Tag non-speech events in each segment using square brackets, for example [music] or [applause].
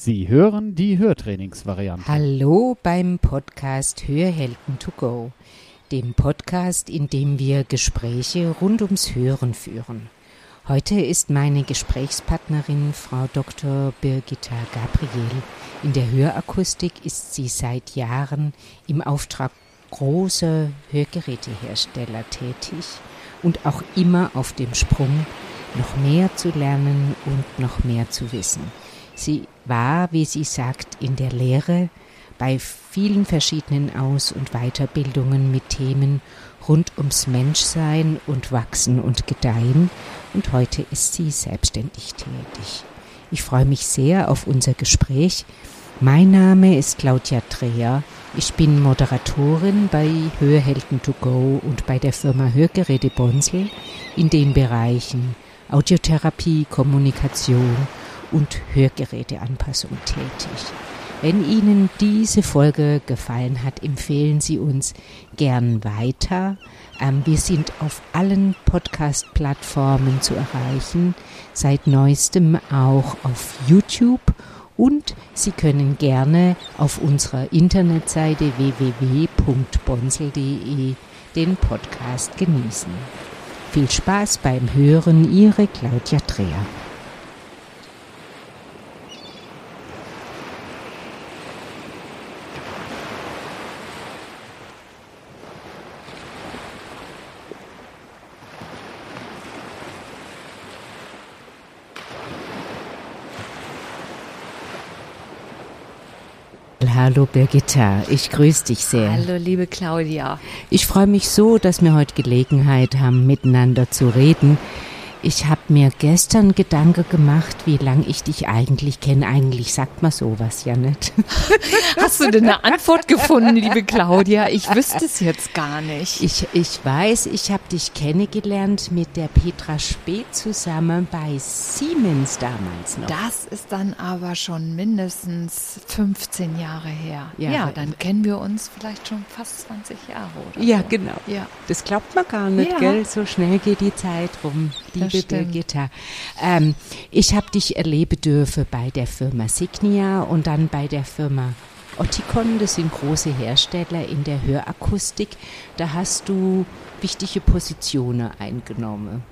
Sie hören die Hörtrainingsvariante. Hallo beim Podcast Hörhelden to go, dem Podcast, in dem wir Gespräche rund ums Hören führen. Heute ist meine Gesprächspartnerin Frau Dr. Birgitta Gabriel. In der Hörakustik ist sie seit Jahren im Auftrag großer Hörgerätehersteller tätig und auch immer auf dem Sprung, noch mehr zu lernen und noch mehr zu wissen. Sie war, wie sie sagt, in der Lehre bei vielen verschiedenen Aus- und Weiterbildungen mit Themen rund ums Menschsein und Wachsen und Gedeihen und heute ist sie selbstständig tätig. Ich freue mich sehr auf unser Gespräch. Mein Name ist Claudia Dreher. Ich bin Moderatorin bei Hörhelden to go und bei der Firma Hörgeräte Bonsel in den Bereichen Audiotherapie, Kommunikation und Hörgeräteanpassung tätig. Wenn Ihnen diese Folge gefallen hat, empfehlen Sie uns gern weiter. Ähm, wir sind auf allen Podcast-Plattformen zu erreichen, seit neuestem auch auf YouTube und Sie können gerne auf unserer Internetseite www.bonsel.de den Podcast genießen. Viel Spaß beim Hören, Ihre Claudia Dreher. Hallo Birgitta, ich grüße dich sehr. Hallo liebe Claudia. Ich freue mich so, dass wir heute Gelegenheit haben, miteinander zu reden. Ich habe mir gestern Gedanke gemacht, wie lange ich dich eigentlich kenne. Eigentlich sagt man sowas ja nicht. [laughs] Hast du denn eine Antwort gefunden, liebe Claudia? Ich wüsste es jetzt gar nicht. Ich, ich weiß, ich habe dich kennengelernt mit der Petra Speth zusammen bei Siemens damals noch. Das ist dann aber schon mindestens 15 Jahre her. Ja, ja dann kennen wir uns vielleicht schon fast 20 Jahre, oder? Ja, so. genau. Ja. Das glaubt man gar nicht, ja. gell? So schnell geht die Zeit rum. Die liebe Birgitta. Ähm, ich habe dich erleben dürfen bei der Firma Signia und dann bei der Firma Oticon. Das sind große Hersteller in der Hörakustik. Da hast du wichtige Positionen eingenommen.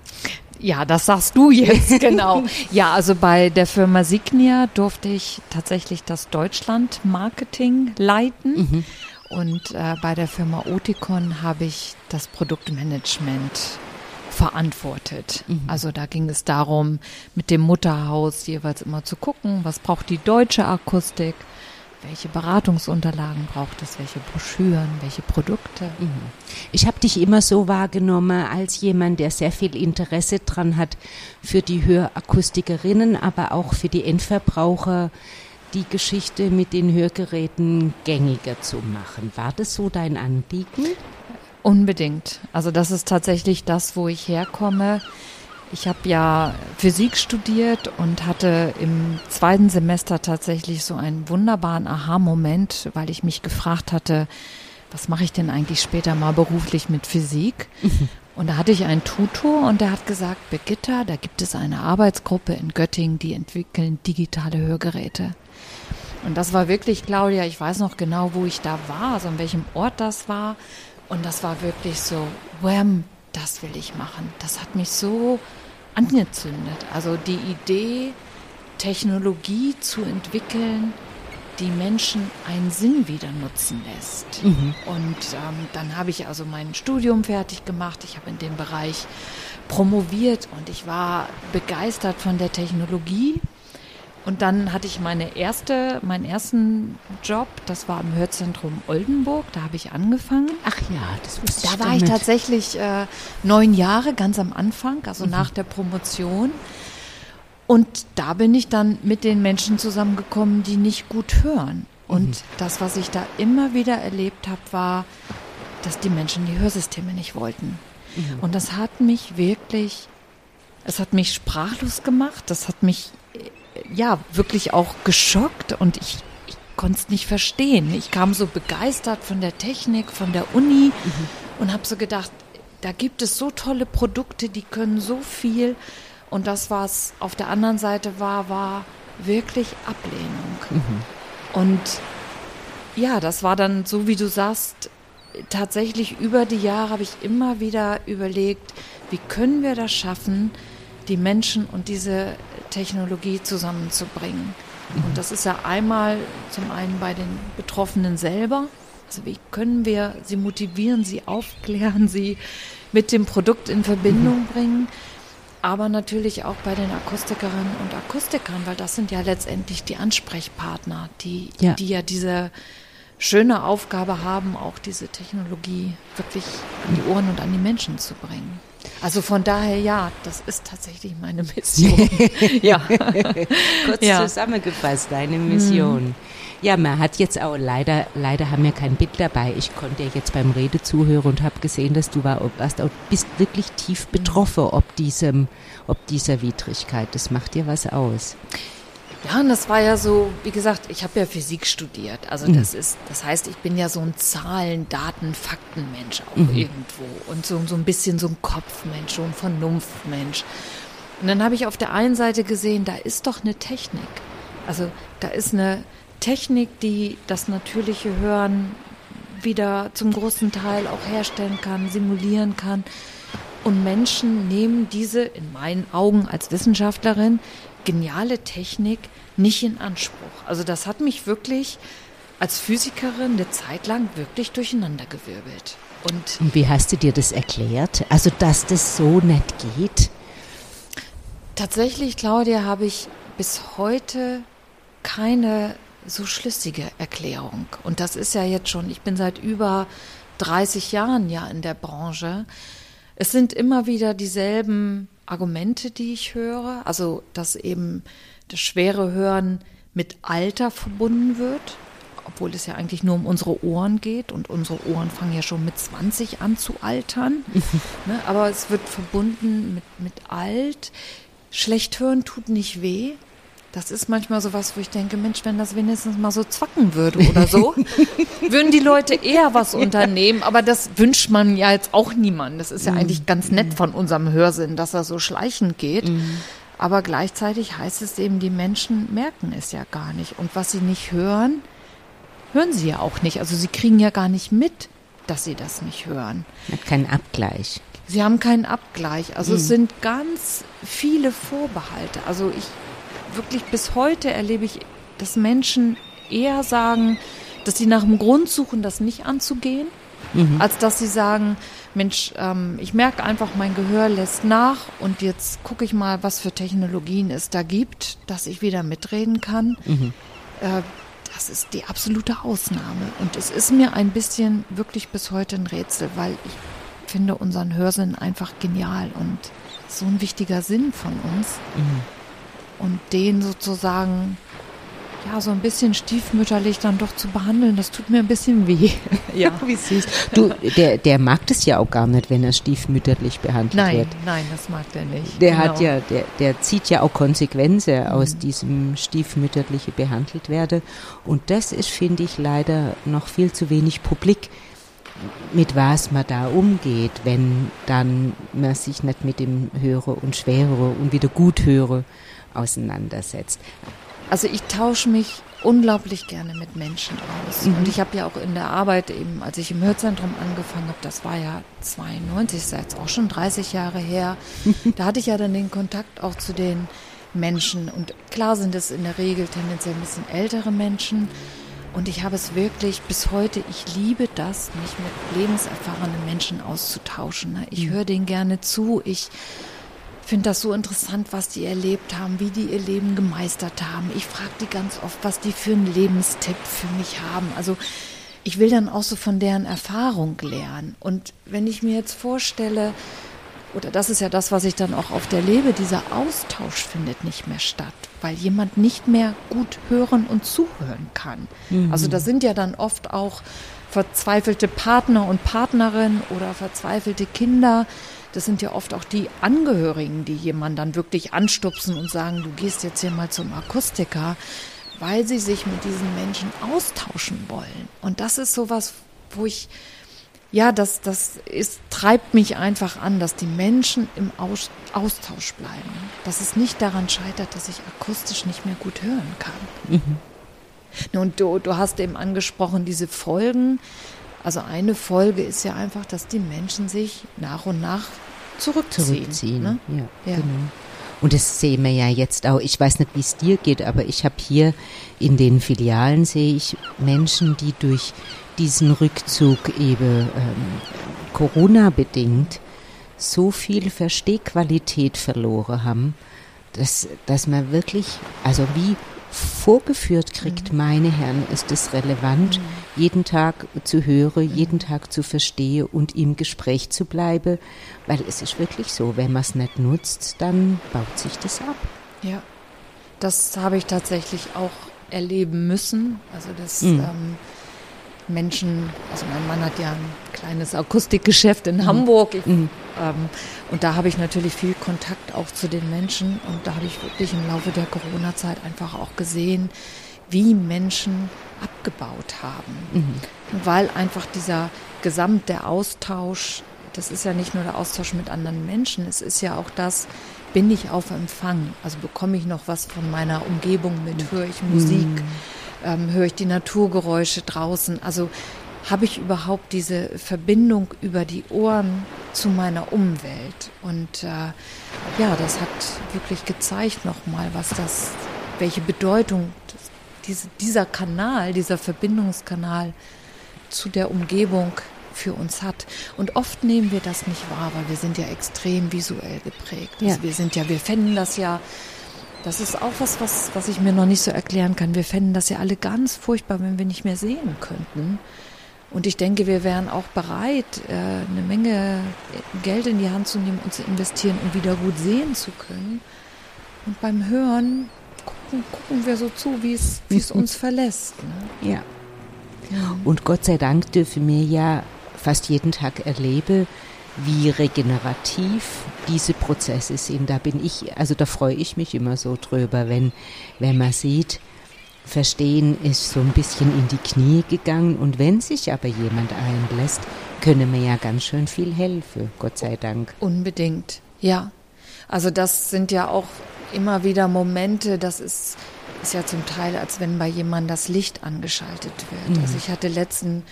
Ja, das sagst du jetzt, [laughs] genau. ja, also bei der Firma Signia durfte ich tatsächlich das Deutschland-Marketing leiten. Mhm. Und äh, bei der Firma Oticon habe ich das Produktmanagement verantwortet. Mhm. Also da ging es darum, mit dem Mutterhaus jeweils immer zu gucken, was braucht die deutsche Akustik, welche Beratungsunterlagen braucht es, welche Broschüren, welche Produkte. Mhm. Ich habe dich immer so wahrgenommen als jemand, der sehr viel Interesse dran hat für die Hörakustikerinnen, aber auch für die Endverbraucher die Geschichte mit den Hörgeräten gängiger zu machen. War das so dein Anliegen? Unbedingt. Also das ist tatsächlich das, wo ich herkomme. Ich habe ja Physik studiert und hatte im zweiten Semester tatsächlich so einen wunderbaren Aha-Moment, weil ich mich gefragt hatte, was mache ich denn eigentlich später mal beruflich mit Physik? [laughs] Und da hatte ich einen Tutor und der hat gesagt, Birgitta, da gibt es eine Arbeitsgruppe in Göttingen, die entwickeln digitale Hörgeräte. Und das war wirklich, Claudia, ich weiß noch genau, wo ich da war, also an welchem Ort das war. Und das war wirklich so, wham, das will ich machen. Das hat mich so angezündet. Also die Idee, Technologie zu entwickeln, die Menschen einen Sinn wieder nutzen lässt. Mhm. Und ähm, dann habe ich also mein Studium fertig gemacht. Ich habe in dem Bereich promoviert und ich war begeistert von der Technologie und dann hatte ich meine erste, meinen ersten Job, das war im Hörzentrum Oldenburg, da habe ich angefangen. Ach ja, das wusste ich Da war ich tatsächlich äh, neun Jahre, ganz am Anfang, also mhm. nach der Promotion. Und da bin ich dann mit den Menschen zusammengekommen, die nicht gut hören. Und mhm. das, was ich da immer wieder erlebt habe, war, dass die Menschen die Hörsysteme nicht wollten. Mhm. Und das hat mich wirklich, es hat mich sprachlos gemacht, das hat mich ja wirklich auch geschockt und ich, ich konnte es nicht verstehen. Ich kam so begeistert von der Technik, von der Uni mhm. und habe so gedacht, da gibt es so tolle Produkte, die können so viel. Und das, was auf der anderen Seite war, war, wirklich Ablehnung. Mhm. Und ja, das war dann so, wie du sagst, tatsächlich über die Jahre habe ich immer wieder überlegt, wie können wir das schaffen, die Menschen und diese Technologie zusammenzubringen. Und das ist ja einmal zum einen bei den Betroffenen selber. Also wie können wir sie motivieren, sie aufklären, sie mit dem Produkt in Verbindung mhm. bringen, aber natürlich auch bei den Akustikerinnen und Akustikern, weil das sind ja letztendlich die Ansprechpartner, die ja, die ja diese schöne Aufgabe haben, auch diese Technologie wirklich an die Ohren und an die Menschen zu bringen. Also von daher ja, das ist tatsächlich meine Mission. [laughs] ja. [laughs] Kurz ja. zusammengefasst, deine Mission. Mhm. Ja, man hat jetzt auch leider, leider haben wir kein Bild dabei. Ich konnte ja jetzt beim Rede zuhören und habe gesehen, dass du war, warst auch, bist wirklich tief betroffen, ob diesem, ob dieser Widrigkeit. Das macht dir was aus. Ja, und das war ja so, wie gesagt, ich habe ja Physik studiert. Also das mhm. ist, das heißt, ich bin ja so ein Zahlen, Daten, Faktenmensch auch mhm. irgendwo und so, so ein bisschen so ein Kopfmensch, so ein Vernunftmensch. Und dann habe ich auf der einen Seite gesehen, da ist doch eine Technik. Also da ist eine Technik, die das natürliche Hören wieder zum großen Teil auch herstellen kann, simulieren kann. Und Menschen nehmen diese, in meinen Augen als Wissenschaftlerin, geniale Technik nicht in Anspruch. Also das hat mich wirklich als Physikerin eine Zeit lang wirklich durcheinandergewirbelt. Und, Und wie hast du dir das erklärt? Also, dass das so nicht geht? Tatsächlich, Claudia, habe ich bis heute keine so schlüssige Erklärung. Und das ist ja jetzt schon, ich bin seit über 30 Jahren ja in der Branche. Es sind immer wieder dieselben Argumente, die ich höre. Also, dass eben das schwere Hören mit Alter verbunden wird, obwohl es ja eigentlich nur um unsere Ohren geht und unsere Ohren fangen ja schon mit 20 an zu altern. [laughs] ne? Aber es wird verbunden mit, mit alt. Schlecht hören tut nicht weh. Das ist manchmal so was, wo ich denke, Mensch, wenn das wenigstens mal so zwacken würde oder so, [laughs] würden die Leute eher was unternehmen. Aber das wünscht man ja jetzt auch niemandem. Das ist ja mm. eigentlich ganz nett von unserem Hörsinn, dass er so schleichend geht. Mm. Aber gleichzeitig heißt es eben, die Menschen merken es ja gar nicht. Und was sie nicht hören, hören sie ja auch nicht. Also sie kriegen ja gar nicht mit, dass sie das nicht hören. Hat keinen Abgleich. Sie haben keinen Abgleich. Also mm. es sind ganz viele Vorbehalte. Also ich wirklich bis heute erlebe ich, dass Menschen eher sagen, dass sie nach einem Grund suchen, das nicht anzugehen, mhm. als dass sie sagen, Mensch, ähm, ich merke einfach, mein Gehör lässt nach und jetzt gucke ich mal, was für Technologien es da gibt, dass ich wieder mitreden kann. Mhm. Äh, das ist die absolute Ausnahme. Und es ist mir ein bisschen wirklich bis heute ein Rätsel, weil ich finde unseren Hörsinn einfach genial und so ein wichtiger Sinn von uns. Mhm und den sozusagen ja, so ein bisschen stiefmütterlich dann doch zu behandeln, das tut mir ein bisschen weh. [laughs] ja, wie süß. Du, der, der mag das ja auch gar nicht, wenn er stiefmütterlich behandelt nein, wird. Nein, das mag der nicht. Der genau. hat ja, der, der zieht ja auch Konsequenzen mhm. aus diesem stiefmütterliche behandelt werde. Und das ist, finde ich, leider noch viel zu wenig publik mit was man da umgeht, wenn dann man sich nicht mit dem Höre und Schwere und wieder gut höre auseinandersetzt. Also ich tausche mich unglaublich gerne mit Menschen aus. Mhm. Und ich habe ja auch in der Arbeit eben, als ich im Hörzentrum angefangen habe, das war ja 92, ist jetzt auch schon 30 Jahre her, [laughs] da hatte ich ja dann den Kontakt auch zu den Menschen. Und klar sind es in der Regel tendenziell ein bisschen ältere Menschen. Und ich habe es wirklich bis heute, ich liebe das, mich mit lebenserfahrenen Menschen auszutauschen. Ich mhm. höre denen gerne zu. Ich finde das so interessant, was die erlebt haben, wie die ihr Leben gemeistert haben. Ich frage die ganz oft, was die für einen Lebenstipp für mich haben. Also ich will dann auch so von deren Erfahrung lernen. Und wenn ich mir jetzt vorstelle, oder das ist ja das, was ich dann auch auf der lebe, dieser Austausch findet nicht mehr statt, weil jemand nicht mehr gut hören und zuhören kann. Mhm. Also da sind ja dann oft auch verzweifelte Partner und Partnerinnen oder verzweifelte Kinder, das sind ja oft auch die Angehörigen, die jemanden dann wirklich anstupsen und sagen, du gehst jetzt hier mal zum Akustiker, weil sie sich mit diesen Menschen austauschen wollen. Und das ist sowas, wo ich ja, das, das ist, treibt mich einfach an, dass die Menschen im Aus, Austausch bleiben. Dass es nicht daran scheitert, dass ich akustisch nicht mehr gut hören kann. Mhm. Nun, du, du hast eben angesprochen, diese Folgen. Also eine Folge ist ja einfach, dass die Menschen sich nach und nach zurückziehen. Zurückziehen, ne? ja, ja. Genau. Und das sehen wir ja jetzt auch. Ich weiß nicht, wie es dir geht, aber ich habe hier in den Filialen sehe ich Menschen, die durch diesen Rückzug eben ähm, Corona bedingt so viel Verstehqualität verloren haben, dass, dass man wirklich, also wie vorgeführt kriegt, mhm. meine Herren, ist es relevant, mhm. jeden Tag zu hören, mhm. jeden Tag zu verstehen und im Gespräch zu bleiben, weil es ist wirklich so, wenn man es nicht nutzt, dann baut sich das ab. Ja, das habe ich tatsächlich auch erleben müssen. Also das ähm, Menschen, also mein Mann hat ja ein kleines Akustikgeschäft in mhm. Hamburg ich, mhm. ähm, und da habe ich natürlich viel Kontakt auch zu den Menschen und da habe ich wirklich im Laufe der Corona-Zeit einfach auch gesehen, wie Menschen abgebaut haben, mhm. weil einfach dieser gesamte Austausch, das ist ja nicht nur der Austausch mit anderen Menschen, es ist ja auch das, bin ich auf Empfang, also bekomme ich noch was von meiner Umgebung mit, höre ich Musik. Mhm ähm, höre ich die Naturgeräusche draußen. Also habe ich überhaupt diese Verbindung über die Ohren zu meiner Umwelt. Und äh, ja, das hat wirklich gezeigt nochmal, was das, welche Bedeutung diese, dieser Kanal, dieser Verbindungskanal zu der Umgebung für uns hat. Und oft nehmen wir das nicht wahr, weil wir sind ja extrem visuell geprägt. Also ja. wir sind ja, wir fänden das ja das ist auch was, was, was ich mir noch nicht so erklären kann. Wir fänden das ja alle ganz furchtbar, wenn wir nicht mehr sehen könnten. Und ich denke, wir wären auch bereit, äh, eine Menge Geld in die Hand zu nehmen und zu investieren, um wieder gut sehen zu können. Und beim Hören gucken, gucken wir so zu, wie es, wie es [laughs] uns verlässt. Ne? Ja. ja. Und Gott sei Dank dürfen wir ja fast jeden Tag erleben, wie regenerativ diese Prozesse sind. Da bin ich, also da freue ich mich immer so drüber, wenn, wenn man sieht, Verstehen ist so ein bisschen in die Knie gegangen und wenn sich aber jemand einlässt, können wir ja ganz schön viel helfen, Gott sei Dank. Unbedingt, ja. Also das sind ja auch immer wieder Momente, das ist, ist ja zum Teil, als wenn bei jemandem das Licht angeschaltet wird. Mhm. Also ich hatte letzten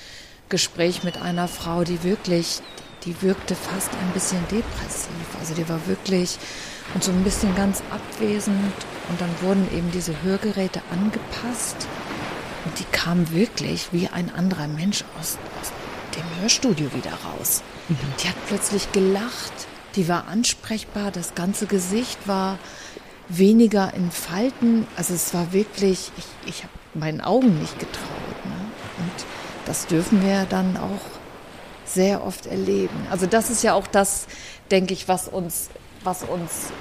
Gespräch mit einer Frau, die wirklich, die wirkte fast ein bisschen depressiv. Also die war wirklich und so ein bisschen ganz abwesend. Und dann wurden eben diese Hörgeräte angepasst. Und die kam wirklich wie ein anderer Mensch aus, aus dem Hörstudio wieder raus. Mhm. Die hat plötzlich gelacht. Die war ansprechbar. Das ganze Gesicht war weniger in Falten. Also es war wirklich, ich, ich habe meinen Augen nicht getraut. Das dürfen wir dann auch sehr oft erleben. Also das ist ja auch das, denke ich, was uns, was uns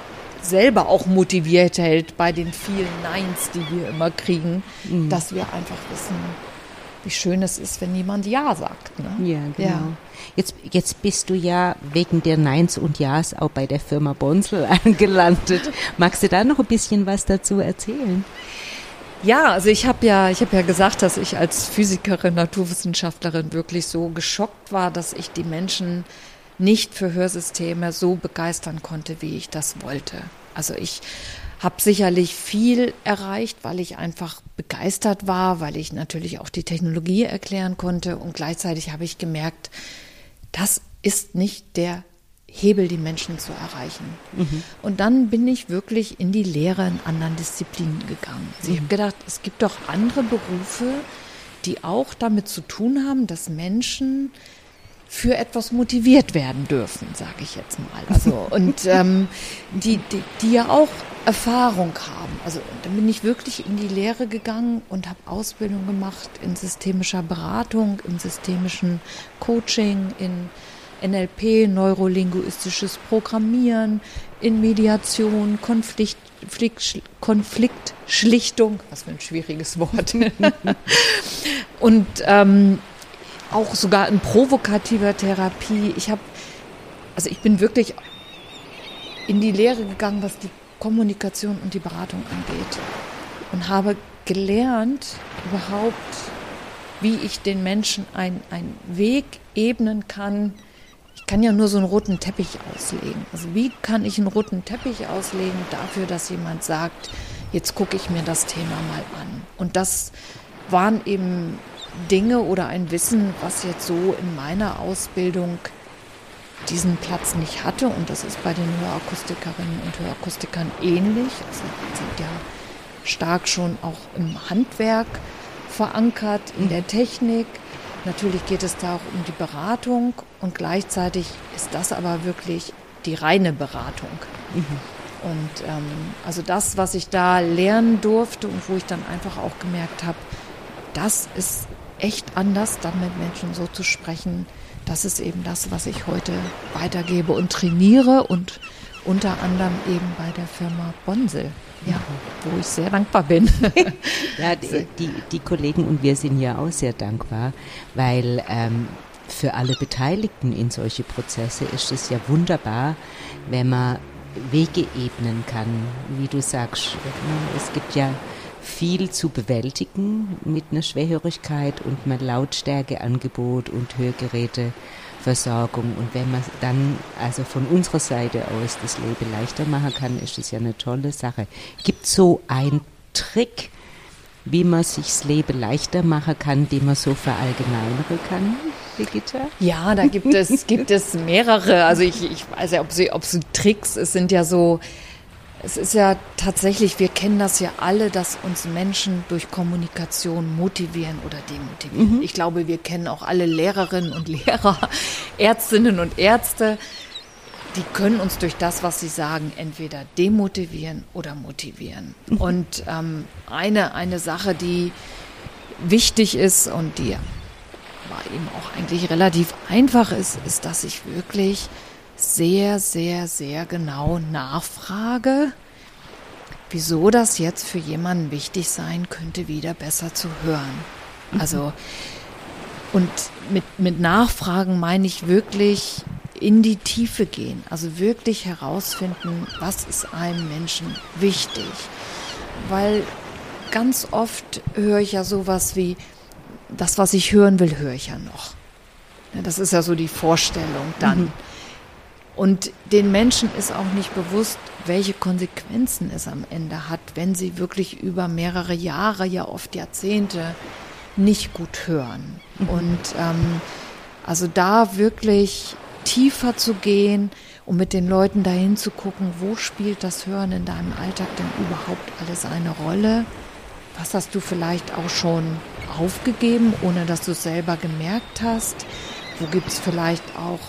selber auch motiviert hält bei den vielen Neins, die wir immer kriegen, mhm. dass wir einfach wissen, wie schön es ist, wenn jemand Ja sagt. Ne? Ja, genau. Ja. Jetzt, jetzt bist du ja wegen der Neins und Ja's auch bei der Firma Bonsel [laughs] angelandet. Magst du da noch ein bisschen was dazu erzählen? Ja, also ich habe ja, ich habe ja gesagt, dass ich als Physikerin, Naturwissenschaftlerin wirklich so geschockt war, dass ich die Menschen nicht für Hörsysteme so begeistern konnte, wie ich das wollte. Also ich habe sicherlich viel erreicht, weil ich einfach begeistert war, weil ich natürlich auch die Technologie erklären konnte und gleichzeitig habe ich gemerkt, das ist nicht der Hebel, die Menschen zu erreichen. Mhm. Und dann bin ich wirklich in die Lehre in anderen Disziplinen gegangen. Also mhm. ich habe gedacht, es gibt doch andere Berufe, die auch damit zu tun haben, dass Menschen für etwas motiviert werden dürfen, sage ich jetzt mal. Also [laughs] und ähm, die, die, die ja auch Erfahrung haben. Also dann bin ich wirklich in die Lehre gegangen und habe Ausbildung gemacht in systemischer Beratung, im systemischen Coaching, in NLP, neurolinguistisches Programmieren, in Mediation, Konflikt, Konfliktschlichtung, was für ein schwieriges Wort. [laughs] und ähm, auch sogar in provokativer Therapie. Ich habe, also ich bin wirklich in die Lehre gegangen, was die Kommunikation und die Beratung angeht und habe gelernt, überhaupt wie ich den Menschen einen Weg ebnen kann. Ich kann ja nur so einen roten Teppich auslegen. Also wie kann ich einen roten Teppich auslegen dafür, dass jemand sagt, jetzt gucke ich mir das Thema mal an. Und das waren eben Dinge oder ein Wissen, was jetzt so in meiner Ausbildung diesen Platz nicht hatte. Und das ist bei den Hörakustikerinnen und Hörakustikern ähnlich. Also sind ja stark schon auch im Handwerk verankert, in der Technik. Natürlich geht es da auch um die Beratung und gleichzeitig ist das aber wirklich die reine Beratung. Mhm. Und ähm, also das, was ich da lernen durfte und wo ich dann einfach auch gemerkt habe, das ist echt anders, dann mit Menschen so zu sprechen. Das ist eben das, was ich heute weitergebe und trainiere und unter anderem eben bei der Firma Bonsel, ja, wo ich sehr dankbar bin. [laughs] ja, die, die, die, Kollegen und wir sind ja auch sehr dankbar, weil ähm, für alle Beteiligten in solche Prozesse ist es ja wunderbar, wenn man Wege ebnen kann, wie du sagst. Es gibt ja viel zu bewältigen mit einer Schwerhörigkeit und mit Lautstärkeangebot und Hörgeräteversorgung. Und wenn man dann also von unserer Seite aus das Leben leichter machen kann, ist das ja eine tolle Sache. Gibt so ein Trick, wie man sich das Leben leichter machen kann, den man so verallgemeinern kann? Brigitte? Ja, da gibt es, gibt es mehrere. Also ich, ich weiß ja, ob sie, ob sie Tricks, es sind ja so, es ist ja tatsächlich, wir kennen das ja alle, dass uns Menschen durch Kommunikation motivieren oder demotivieren. Mhm. Ich glaube, wir kennen auch alle Lehrerinnen und Lehrer, Ärztinnen und Ärzte. Die können uns durch das, was sie sagen, entweder demotivieren oder motivieren. Mhm. Und ähm, eine, eine Sache, die wichtig ist und die aber eben auch eigentlich relativ einfach ist, ist, dass ich wirklich sehr, sehr, sehr genau nachfrage, wieso das jetzt für jemanden wichtig sein könnte, wieder besser zu hören. Mhm. Also, und mit, mit Nachfragen meine ich wirklich in die Tiefe gehen, also wirklich herausfinden, was ist einem Menschen wichtig. Weil ganz oft höre ich ja sowas wie, das, was ich hören will, höre ich ja noch. Das ist ja so die Vorstellung dann. Mhm. Und den Menschen ist auch nicht bewusst, welche Konsequenzen es am Ende hat, wenn sie wirklich über mehrere Jahre, ja oft Jahrzehnte nicht gut hören. Mhm. Und ähm, also da wirklich tiefer zu gehen und mit den Leuten dahin zu gucken, wo spielt das Hören in deinem Alltag denn überhaupt alles eine Rolle? Was hast du vielleicht auch schon aufgegeben, ohne dass du es selber gemerkt hast? Wo gibt es vielleicht auch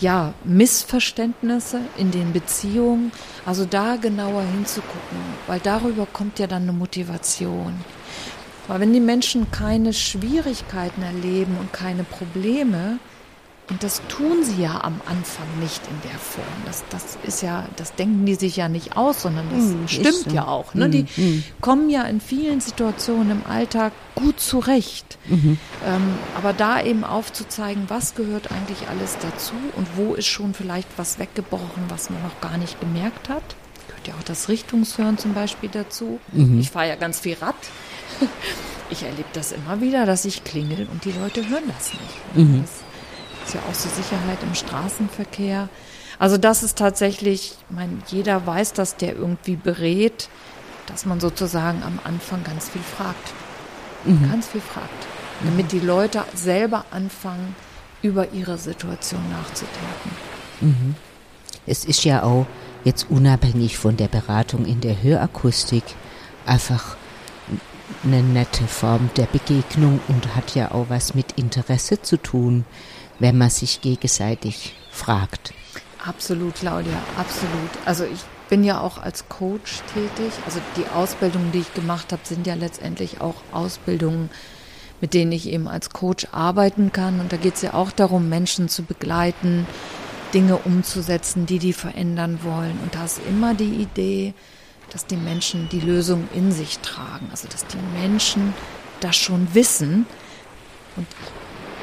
ja, Missverständnisse in den Beziehungen. Also da genauer hinzugucken, weil darüber kommt ja dann eine Motivation. Weil wenn die Menschen keine Schwierigkeiten erleben und keine Probleme, und das tun sie ja am Anfang nicht in der Form. Das, das ist ja, das denken die sich ja nicht aus, sondern das mm, stimmt so. ja auch. Ne? Mm, die mm. kommen ja in vielen Situationen im Alltag gut zurecht. -hmm. Ähm, aber da eben aufzuzeigen, was gehört eigentlich alles dazu und wo ist schon vielleicht was weggebrochen, was man noch gar nicht gemerkt hat. Gehört ja auch das Richtungshören zum Beispiel dazu. -hmm. Ich fahre ja ganz viel Rad. [laughs] Ich erlebe das immer wieder, dass ich klingel und die Leute hören das nicht. -hmm. Das ist ja auch so Sicherheit im Straßenverkehr. Also das ist tatsächlich, ich meine, jeder weiß, dass der irgendwie berät, dass man sozusagen am Anfang ganz viel fragt. Mhm. Ganz viel fragt. Damit die Leute selber anfangen, über ihre Situation nachzudenken. Mhm. Es ist ja auch jetzt unabhängig von der Beratung in der Hörakustik einfach eine nette Form der Begegnung und hat ja auch was mit Interesse zu tun wenn man sich gegenseitig fragt. Absolut, Claudia, absolut. Also ich bin ja auch als Coach tätig. Also die Ausbildungen, die ich gemacht habe, sind ja letztendlich auch Ausbildungen, mit denen ich eben als Coach arbeiten kann. Und da geht es ja auch darum, Menschen zu begleiten, Dinge umzusetzen, die die verändern wollen. Und da ist immer die Idee, dass die Menschen die Lösung in sich tragen. Also dass die Menschen das schon wissen. Und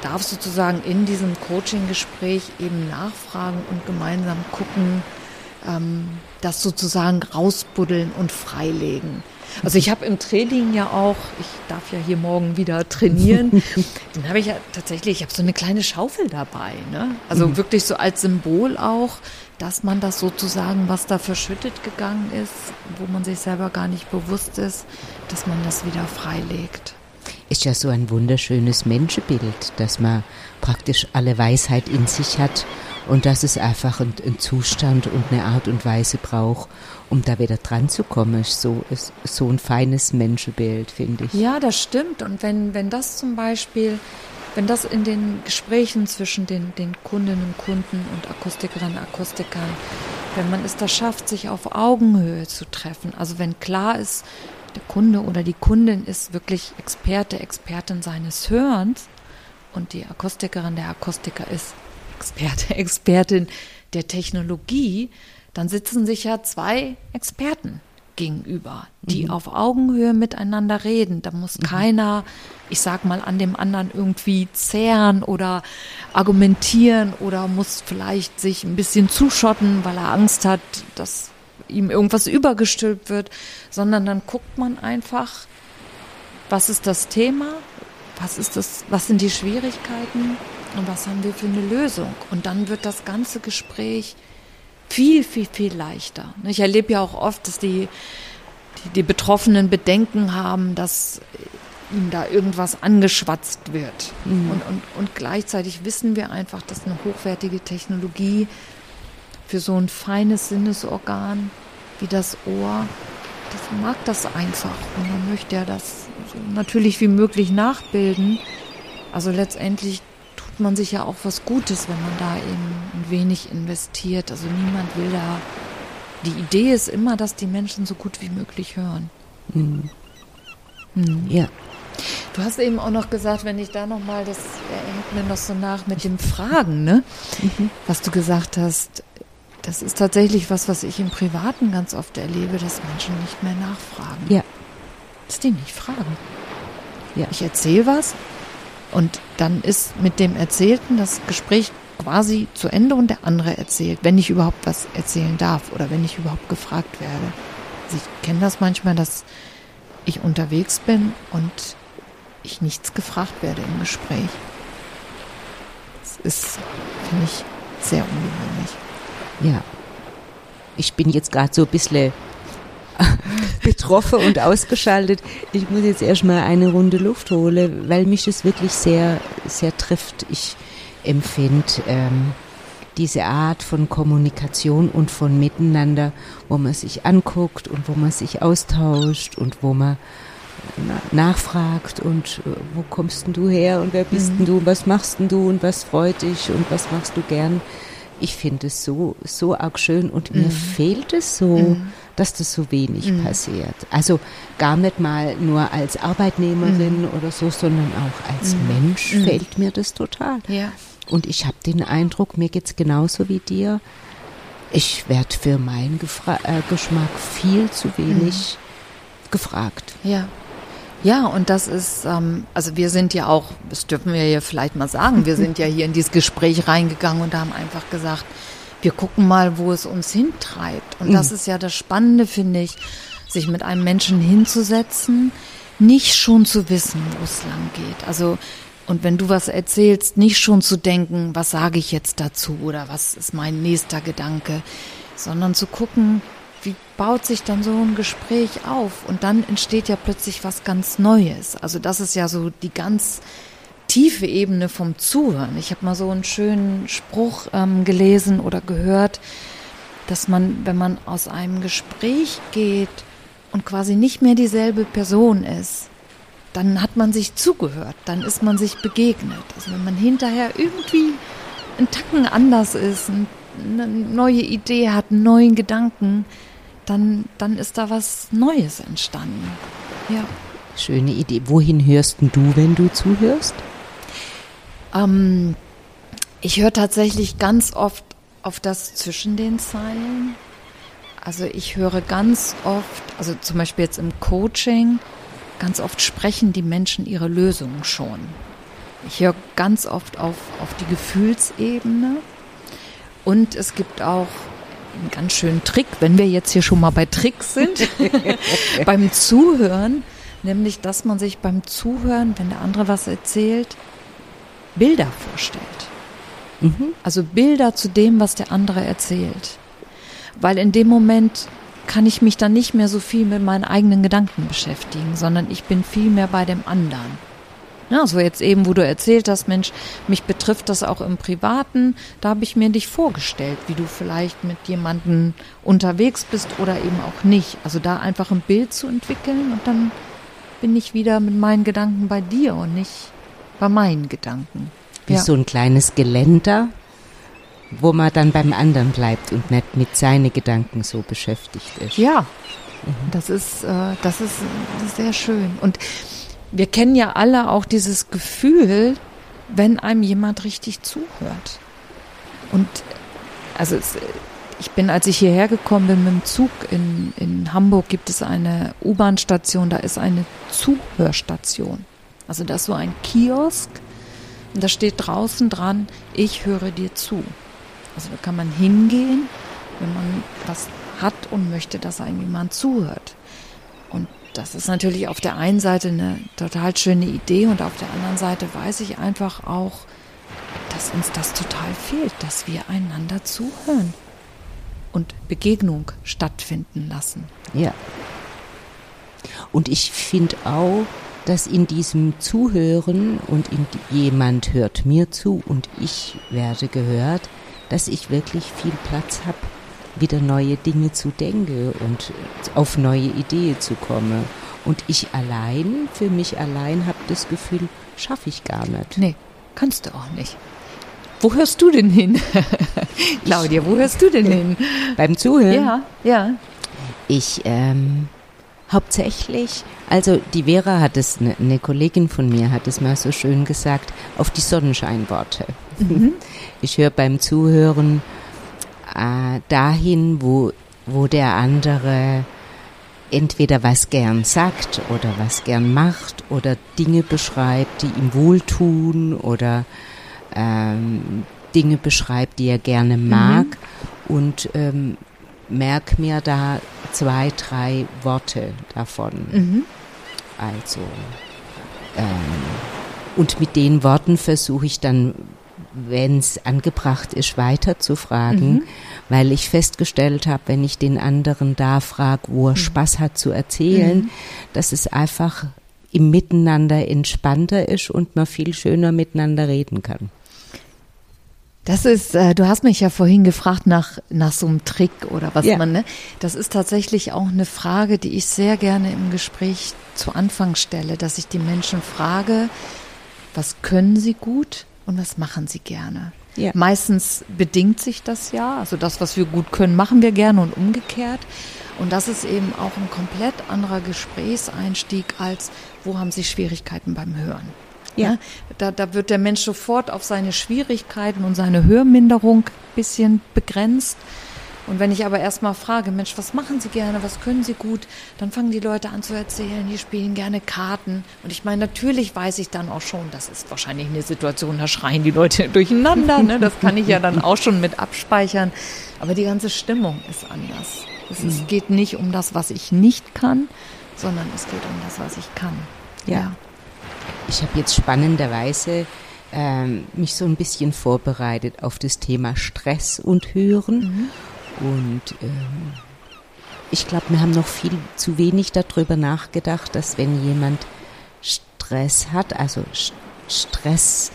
darf sozusagen in diesem Coaching-Gespräch eben nachfragen und gemeinsam gucken, ähm, das sozusagen rausbuddeln und freilegen. Also ich habe im Training ja auch, ich darf ja hier morgen wieder trainieren, [laughs] dann habe ich ja tatsächlich, ich habe so eine kleine Schaufel dabei. Ne? Also mhm. wirklich so als Symbol auch, dass man das sozusagen, was da verschüttet gegangen ist, wo man sich selber gar nicht bewusst ist, dass man das wieder freilegt. Ist ja so ein wunderschönes Menschenbild, dass man praktisch alle Weisheit in sich hat und dass es einfach einen Zustand und eine Art und Weise braucht, um da wieder dran zu kommen. So, ist so ein feines Menschenbild, finde ich. Ja, das stimmt. Und wenn, wenn das zum Beispiel, wenn das in den Gesprächen zwischen den, den Kundinnen und Kunden und Akustikerinnen und Akustikern, wenn man es da schafft, sich auf Augenhöhe zu treffen, also wenn klar ist, der Kunde oder die Kundin ist wirklich Experte, Expertin seines Hörens und die Akustikerin, der Akustiker ist Experte, [laughs] Expertin der Technologie, dann sitzen sich ja zwei Experten gegenüber, die mhm. auf Augenhöhe miteinander reden. Da muss mhm. keiner, ich sag mal, an dem anderen irgendwie zehren oder argumentieren oder muss vielleicht sich ein bisschen zuschotten, weil er Angst hat, dass ihm irgendwas übergestülpt wird, sondern dann guckt man einfach, was ist das Thema, was ist das, was sind die Schwierigkeiten und was haben wir für eine Lösung? Und dann wird das ganze Gespräch viel, viel, viel leichter. Ich erlebe ja auch oft, dass die, die, die Betroffenen Bedenken haben, dass ihnen da irgendwas angeschwatzt wird. Mhm. Und, und, und gleichzeitig wissen wir einfach, dass eine hochwertige Technologie für so ein feines Sinnesorgan wie das Ohr, das mag das einfach. Und man möchte ja das so natürlich wie möglich nachbilden. Also letztendlich man sich ja auch was Gutes, wenn man da eben ein wenig investiert. Also niemand will da. Die Idee ist immer, dass die Menschen so gut wie möglich hören. Mhm. Mhm. Ja. Du hast eben auch noch gesagt, wenn ich da noch mal, das hängt mir noch so nach mit dem Fragen, ne? Mhm. Was du gesagt hast, das ist tatsächlich was, was ich im Privaten ganz oft erlebe, dass Menschen nicht mehr nachfragen. Ja. Dass die nicht fragen. Ja. Ich erzähle was und dann ist mit dem Erzählten das Gespräch quasi zu Ende und der andere erzählt, wenn ich überhaupt was erzählen darf oder wenn ich überhaupt gefragt werde. Also ich kenne das manchmal, dass ich unterwegs bin und ich nichts gefragt werde im Gespräch. Das ist, finde ich, sehr ungewöhnlich. Ja. Ich bin jetzt gerade so ein bisschen [laughs] betroffen und ausgeschaltet. Ich muss jetzt erstmal eine Runde Luft holen, weil mich das wirklich sehr, sehr trifft. Ich empfinde ähm, diese Art von Kommunikation und von Miteinander, wo man sich anguckt und wo man sich austauscht und wo man nachfragt und äh, wo kommst denn du her und wer bist mhm. denn du und was machst denn du und was freut dich und was machst du gern. Ich finde es so, so arg schön und mhm. mir fehlt es so. Mhm dass das so wenig mhm. passiert. Also gar nicht mal nur als Arbeitnehmerin mhm. oder so, sondern auch als mhm. Mensch mhm. fehlt mir das total. Ja. Und ich habe den Eindruck, mir geht es genauso wie dir. Ich werde für meinen Gefra äh, Geschmack viel zu wenig gefragt. Ja. Ja, und das ist, ähm, also wir sind ja auch, das dürfen wir ja vielleicht mal sagen, wir sind ja hier in dieses Gespräch reingegangen und haben einfach gesagt, wir gucken mal, wo es uns hintreibt. Und mhm. das ist ja das Spannende, finde ich, sich mit einem Menschen hinzusetzen, nicht schon zu wissen, wo es lang geht. Also, und wenn du was erzählst, nicht schon zu denken, was sage ich jetzt dazu oder was ist mein nächster Gedanke, sondern zu gucken, wie baut sich dann so ein Gespräch auf? Und dann entsteht ja plötzlich was ganz Neues. Also das ist ja so die ganz tiefe Ebene vom Zuhören. Ich habe mal so einen schönen Spruch ähm, gelesen oder gehört, dass man, wenn man aus einem Gespräch geht und quasi nicht mehr dieselbe Person ist, dann hat man sich zugehört, dann ist man sich begegnet. Also wenn man hinterher irgendwie ein Tacken anders ist, eine neue Idee hat, einen neuen Gedanken, dann, dann ist da was Neues entstanden. Ja. Schöne Idee. Wohin hörst du, wenn du zuhörst? Ähm, ich höre tatsächlich ganz oft auf das zwischen den Zeilen. Also ich höre ganz oft, also zum Beispiel jetzt im Coaching, ganz oft sprechen die Menschen ihre Lösungen schon. Ich höre ganz oft auf, auf die Gefühlsebene und es gibt auch einen ganz schönen Trick, wenn wir jetzt hier schon mal bei Tricks sind, [laughs] beim Zuhören, nämlich dass man sich beim Zuhören, wenn der andere was erzählt, Bilder vorstellt. Mhm. Also Bilder zu dem, was der andere erzählt. Weil in dem Moment kann ich mich dann nicht mehr so viel mit meinen eigenen Gedanken beschäftigen, sondern ich bin viel mehr bei dem anderen. Ja, so jetzt eben, wo du erzählt hast, Mensch, mich betrifft das auch im Privaten. Da habe ich mir dich vorgestellt, wie du vielleicht mit jemandem unterwegs bist oder eben auch nicht. Also da einfach ein Bild zu entwickeln und dann bin ich wieder mit meinen Gedanken bei dir und nicht bei meinen Gedanken. Wie ja. so ein kleines Geländer, wo man dann beim anderen bleibt und nicht mit seinen Gedanken so beschäftigt ist. Ja, mhm. das ist, äh, das ist sehr schön. Und wir kennen ja alle auch dieses Gefühl, wenn einem jemand richtig zuhört. Und also es, ich bin, als ich hierher gekommen bin mit dem Zug in, in Hamburg, gibt es eine U-Bahn-Station, da ist eine Zuhörstation. Also da ist so ein Kiosk und da steht draußen dran, ich höre dir zu. Also da kann man hingehen, wenn man was hat und möchte, dass einem jemand zuhört. Das ist natürlich auf der einen Seite eine total schöne Idee und auf der anderen Seite weiß ich einfach auch, dass uns das total fehlt, dass wir einander zuhören und Begegnung stattfinden lassen. Ja. Und ich finde auch, dass in diesem Zuhören und in jemand hört mir zu und ich werde gehört, dass ich wirklich viel Platz habe wieder neue Dinge zu denken und auf neue Ideen zu kommen. Und ich allein, für mich allein, habe das Gefühl, schaffe ich gar nicht. Nee, kannst du auch nicht. Wo hörst du denn hin? [laughs] Claudia, wo hörst du denn hin? Beim Zuhören? Ja, ja. Ich, ähm, hauptsächlich, also die Vera hat es, eine ne Kollegin von mir hat es mal so schön gesagt, auf die Sonnenscheinworte. Mhm. Ich höre beim Zuhören äh, dahin, wo, wo der andere entweder was gern sagt oder was gern macht oder Dinge beschreibt, die ihm wohltun oder ähm, Dinge beschreibt, die er gerne mhm. mag mhm. und ähm, merk mir da zwei, drei Worte davon. Mhm. Also ähm, und mit den Worten versuche ich dann wenn es angebracht ist, weiter zu fragen, mhm. weil ich festgestellt habe, wenn ich den anderen da frage, wo er mhm. Spaß hat zu erzählen, mhm. dass es einfach im Miteinander entspannter ist und man viel schöner miteinander reden kann. Das ist, äh, du hast mich ja vorhin gefragt nach, nach so einem Trick oder was ja. man, ne? Das ist tatsächlich auch eine Frage, die ich sehr gerne im Gespräch zu Anfang stelle, dass ich die Menschen frage, was können sie gut und was machen sie gerne. Ja. Meistens bedingt sich das ja, also das, was wir gut können, machen wir gerne und umgekehrt. Und das ist eben auch ein komplett anderer Gesprächseinstieg als, wo haben Sie Schwierigkeiten beim Hören? Ja. Da, da wird der Mensch sofort auf seine Schwierigkeiten und seine Hörminderung ein bisschen begrenzt. Und wenn ich aber erstmal frage, Mensch, was machen Sie gerne, was können Sie gut, dann fangen die Leute an zu erzählen, die spielen gerne Karten. Und ich meine, natürlich weiß ich dann auch schon, das ist wahrscheinlich eine Situation, da schreien die Leute [laughs] durcheinander, ne? das kann ich ja dann auch schon mit abspeichern. Aber die ganze Stimmung ist anders. Es mhm. geht nicht um das, was ich nicht kann, sondern es geht um das, was ich kann. Ja. ja. Ich habe jetzt spannenderweise ähm, mich so ein bisschen vorbereitet auf das Thema Stress und Hören. Mhm. Und ähm, ich glaube, wir haben noch viel zu wenig darüber nachgedacht, dass wenn jemand Stress hat, also Stress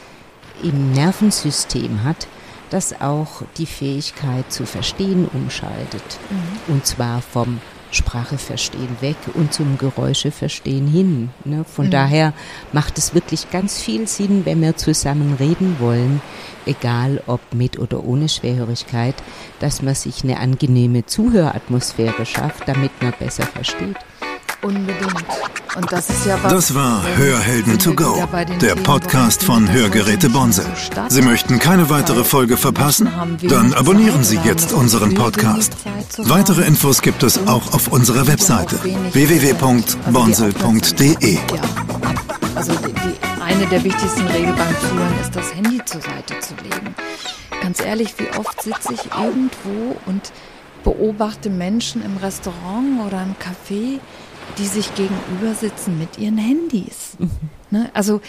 im Nervensystem hat, dass auch die Fähigkeit zu verstehen umschaltet. Mhm. Und zwar vom Sprache verstehen weg und zum Geräusche verstehen hin. Ne? Von mhm. daher macht es wirklich ganz viel Sinn, wenn wir zusammen reden wollen, egal ob mit oder ohne Schwerhörigkeit, dass man sich eine angenehme Zuhöratmosphäre schafft, damit man besser versteht. Unbedingt. Und das ist ja was. Das war Hörhelden to go, der Podcast von Hörgeräte Bonse. Sie möchten keine weitere Folge verpassen? Dann abonnieren Sie jetzt unseren Podcast. Weitere Infos gibt es auch auf unserer Webseite www.bonsel.de. Also eine der wichtigsten Regeln beim Zuhören ist, das Handy zur Seite zu legen. Ganz ehrlich, wie oft sitze ich irgendwo und beobachte Menschen im Restaurant oder im Café, die sich gegenüber sitzen mit ihren Handys. Mhm. Ne? Also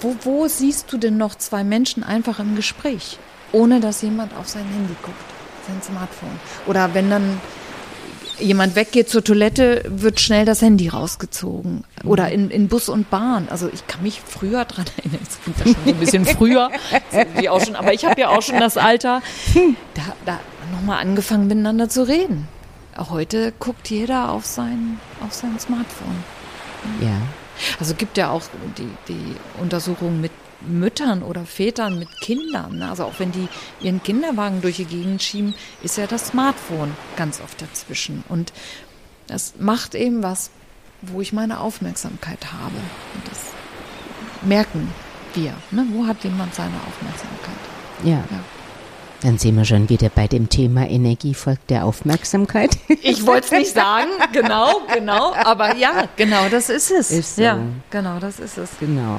wo, wo siehst du denn noch zwei Menschen einfach im Gespräch, ohne dass jemand auf sein Handy guckt, sein Smartphone? Oder wenn dann jemand weggeht zur Toilette, wird schnell das Handy rausgezogen. Oder in, in Bus und Bahn. Also ich kann mich früher dran [laughs] erinnern, das klingt ja schon ein bisschen früher, auch schon, aber ich habe ja auch schon das Alter, da, da nochmal angefangen miteinander zu reden. Heute guckt jeder auf sein, auf sein Smartphone. Ja. Also gibt ja auch die, die Untersuchungen mit Müttern oder Vätern mit Kindern. Ne? Also auch wenn die ihren Kinderwagen durch die Gegend schieben, ist ja das Smartphone ganz oft dazwischen. Und das macht eben was, wo ich meine Aufmerksamkeit habe. Und das merken wir. Ne? Wo hat jemand seine Aufmerksamkeit? Ja. ja. Dann sind wir schon wieder bei dem Thema Energie folgt der Aufmerksamkeit. Ich wollte es nicht sagen, genau, genau, aber ja, genau, das ist es. Ist so. Ja, genau, das ist es. Genau.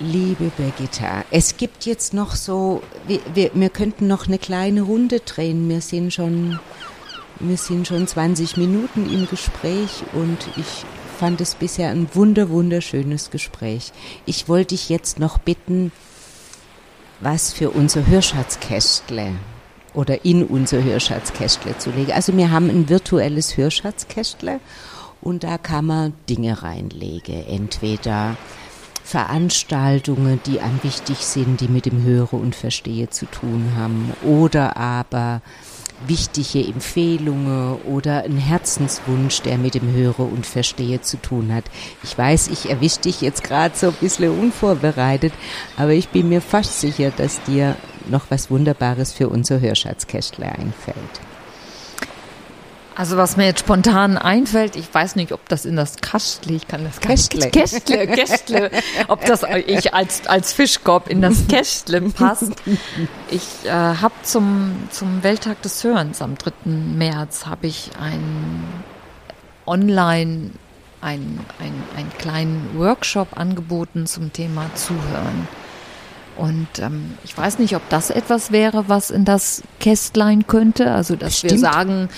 Liebe Birgitta, es gibt jetzt noch so, wir, wir, wir könnten noch eine kleine Runde drehen. Wir sind schon, wir sind schon 20 Minuten im Gespräch und ich fand es bisher ein wunder, wunderschönes Gespräch. Ich wollte dich jetzt noch bitten, was für unser Hörschatzkästle oder in unser Hörschatzkästle zu legen. Also wir haben ein virtuelles Hörschatzkästle und da kann man Dinge reinlegen. Entweder Veranstaltungen, die einem wichtig sind, die mit dem Höre und Verstehe zu tun haben oder aber wichtige Empfehlungen oder ein Herzenswunsch, der mit dem Höre und Verstehe zu tun hat. Ich weiß, ich erwische dich jetzt gerade so ein bisschen unvorbereitet, aber ich bin mir fast sicher, dass dir noch was Wunderbares für unser Hörschatzkästle einfällt. Also was mir jetzt spontan einfällt, ich weiß nicht, ob das in das Kastle, ich kann das Kästle, Kästle, [laughs] Kästle, ob das ich als als Fischkorb in das Kästle passt. Ich äh, habe zum zum Welttag des Hörens am 3. März habe ich ein online ein, ein, einen kleinen Workshop angeboten zum Thema Zuhören. Und ähm, ich weiß nicht, ob das etwas wäre, was in das Kästlein könnte. Also, dass Stimmt. wir sagen,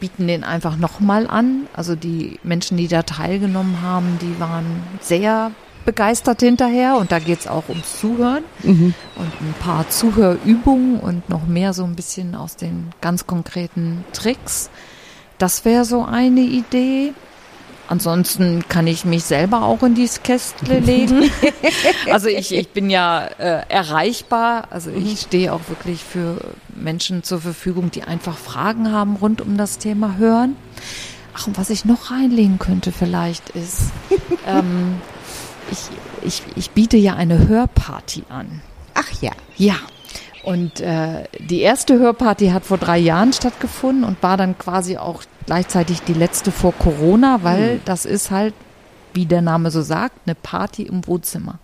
bieten den einfach nochmal an. Also die Menschen, die da teilgenommen haben, die waren sehr begeistert hinterher und da geht es auch ums Zuhören mhm. und ein paar Zuhörübungen und noch mehr so ein bisschen aus den ganz konkreten Tricks. Das wäre so eine Idee. Ansonsten kann ich mich selber auch in dieses Kästle [laughs] legen. [laughs] also ich, ich bin ja äh, erreichbar. Also ich mhm. stehe auch wirklich für Menschen zur Verfügung, die einfach Fragen haben rund um das Thema Hören. Ach, und was ich noch reinlegen könnte vielleicht ist, [laughs] ähm, ich, ich, ich biete ja eine Hörparty an. Ach ja. Ja. Und äh, die erste Hörparty hat vor drei Jahren stattgefunden und war dann quasi auch gleichzeitig die letzte vor Corona, weil mhm. das ist halt, wie der Name so sagt, eine Party im Wohnzimmer.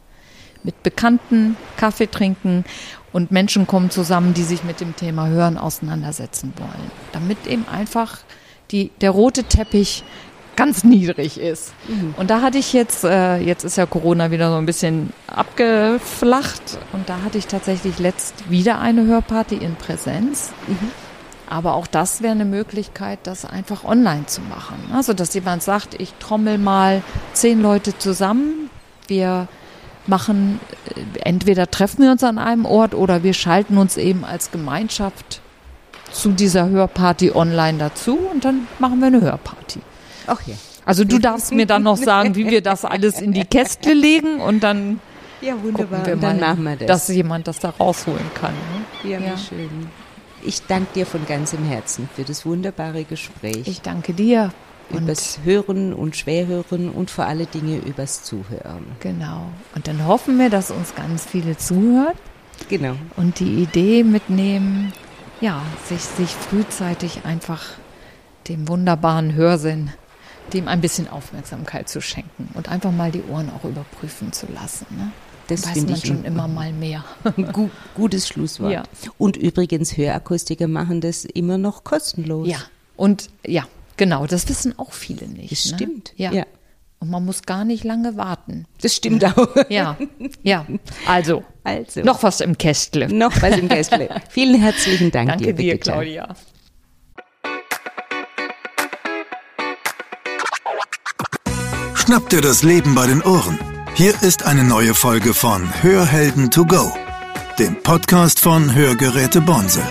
Mit Bekannten, Kaffee trinken und Menschen kommen zusammen, die sich mit dem Thema Hören auseinandersetzen wollen. Damit eben einfach die, der rote Teppich ganz niedrig ist. Mhm. Und da hatte ich jetzt, äh, jetzt ist ja Corona wieder so ein bisschen abgeflacht und da hatte ich tatsächlich letzt wieder eine Hörparty in Präsenz. Mhm. Aber auch das wäre eine Möglichkeit, das einfach online zu machen. Also, dass jemand sagt, ich trommel mal zehn Leute zusammen, wir machen, äh, entweder treffen wir uns an einem Ort oder wir schalten uns eben als Gemeinschaft zu dieser Hörparty online dazu und dann machen wir eine Hörparty. Ach ja. Also du darfst mir dann noch sagen, wie wir das alles in die Kästle legen und dann ja, wunderbar. Wir mal, wir das. dass jemand das da rausholen kann. Ne? Ja, ja, schön. Ich danke dir von ganzem Herzen für das wunderbare Gespräch. Ich danke dir. Übers Hören und Schwerhören und vor alle Dinge übers Zuhören. Genau. Und dann hoffen wir, dass uns ganz viele zuhören. Genau. Und die Idee mitnehmen, ja, sich, sich frühzeitig einfach dem wunderbaren Hörsinn, dem ein bisschen Aufmerksamkeit zu schenken und einfach mal die Ohren auch überprüfen zu lassen. Ne? Das weiß man schon immer mal mehr. [laughs] gutes Schlusswort. Ja. Und übrigens, Hörakustiker machen das immer noch kostenlos. Ja, und ja, genau, das wissen auch viele nicht. Das ne? stimmt. Ja. ja. Und man muss gar nicht lange warten. Das stimmt auch. [laughs] Ja, ja. Also, also. noch was im Kästle. Noch was im Kästle. [laughs] Vielen herzlichen Dank Danke dir, dir, Claudia. Schnapp dir das Leben bei den Ohren. Hier ist eine neue Folge von Hörhelden to go, dem Podcast von Hörgeräte Bonsel.